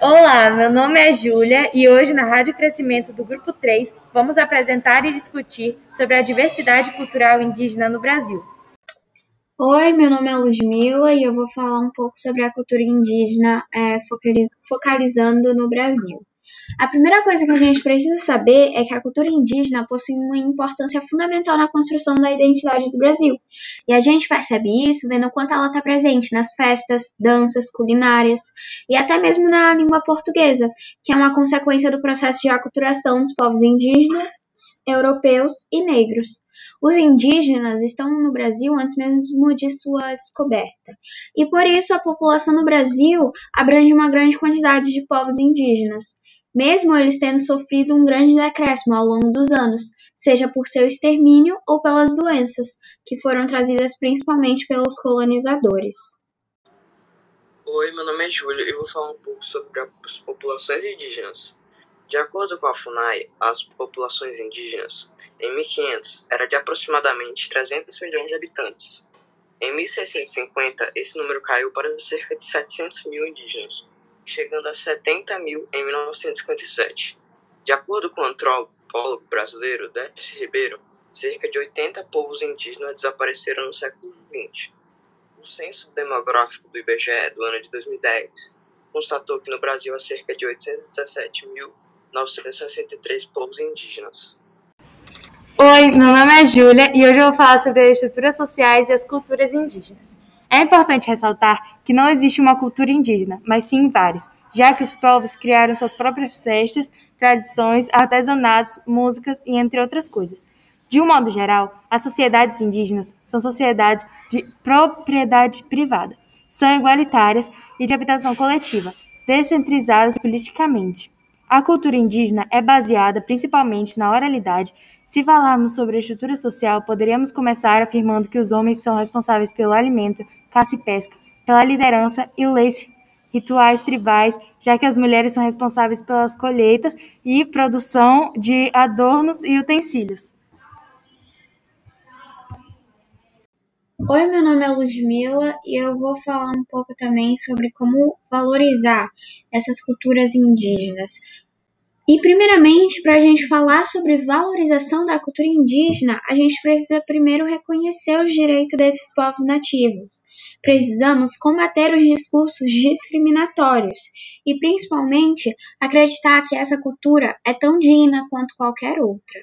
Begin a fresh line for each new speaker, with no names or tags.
Olá, meu nome é Júlia e hoje na Rádio Crescimento do Grupo 3 vamos apresentar e discutir sobre a diversidade cultural indígena no Brasil.
Oi, meu nome é Ludmila e eu vou falar um pouco sobre a cultura indígena é, focalizando no Brasil. A primeira coisa que a gente precisa saber é que a cultura indígena possui uma importância fundamental na construção da identidade do Brasil. E a gente percebe isso vendo o quanto ela está presente nas festas, danças, culinárias e até mesmo na língua portuguesa, que é uma consequência do processo de aculturação dos povos indígenas, europeus e negros. Os indígenas estão no Brasil antes mesmo de sua descoberta, e por isso a população no Brasil abrange uma grande quantidade de povos indígenas mesmo eles tendo sofrido um grande decréscimo ao longo dos anos, seja por seu extermínio ou pelas doenças, que foram trazidas principalmente pelos colonizadores.
Oi, meu nome é Júlio e vou falar um pouco sobre as populações indígenas. De acordo com a FUNAI, as populações indígenas, em 1500, era de aproximadamente 300 milhões de habitantes. Em 1650, esse número caiu para cerca de 700 mil indígenas, chegando a 70 mil em 1957. De acordo com o antropólogo brasileiro Décio Ribeiro, cerca de 80 povos indígenas desapareceram no século XX. O censo demográfico do IBGE do ano de 2010 constatou que no Brasil há cerca de 817.963 povos indígenas.
Oi, meu nome é Júlia e hoje eu vou falar sobre as estruturas sociais e as culturas indígenas. É importante ressaltar que não existe uma cultura indígena, mas sim várias, já que os povos criaram suas próprias festas, tradições, artesanatos, músicas e entre outras coisas. De um modo geral, as sociedades indígenas são sociedades de propriedade privada, são igualitárias e de habitação coletiva, descentralizadas politicamente. A cultura indígena é baseada principalmente na oralidade. Se falarmos sobre a estrutura social, poderíamos começar afirmando que os homens são responsáveis pelo alimento, caça e pesca, pela liderança e leis rituais tribais, já que as mulheres são responsáveis pelas colheitas e produção de adornos e utensílios.
Oi, meu nome é Ludmila e eu vou falar um pouco também sobre como valorizar essas culturas indígenas. E, primeiramente, para a gente falar sobre valorização da cultura indígena, a gente precisa primeiro reconhecer os direitos desses povos nativos. Precisamos combater os discursos discriminatórios e, principalmente, acreditar que essa cultura é tão digna quanto qualquer outra.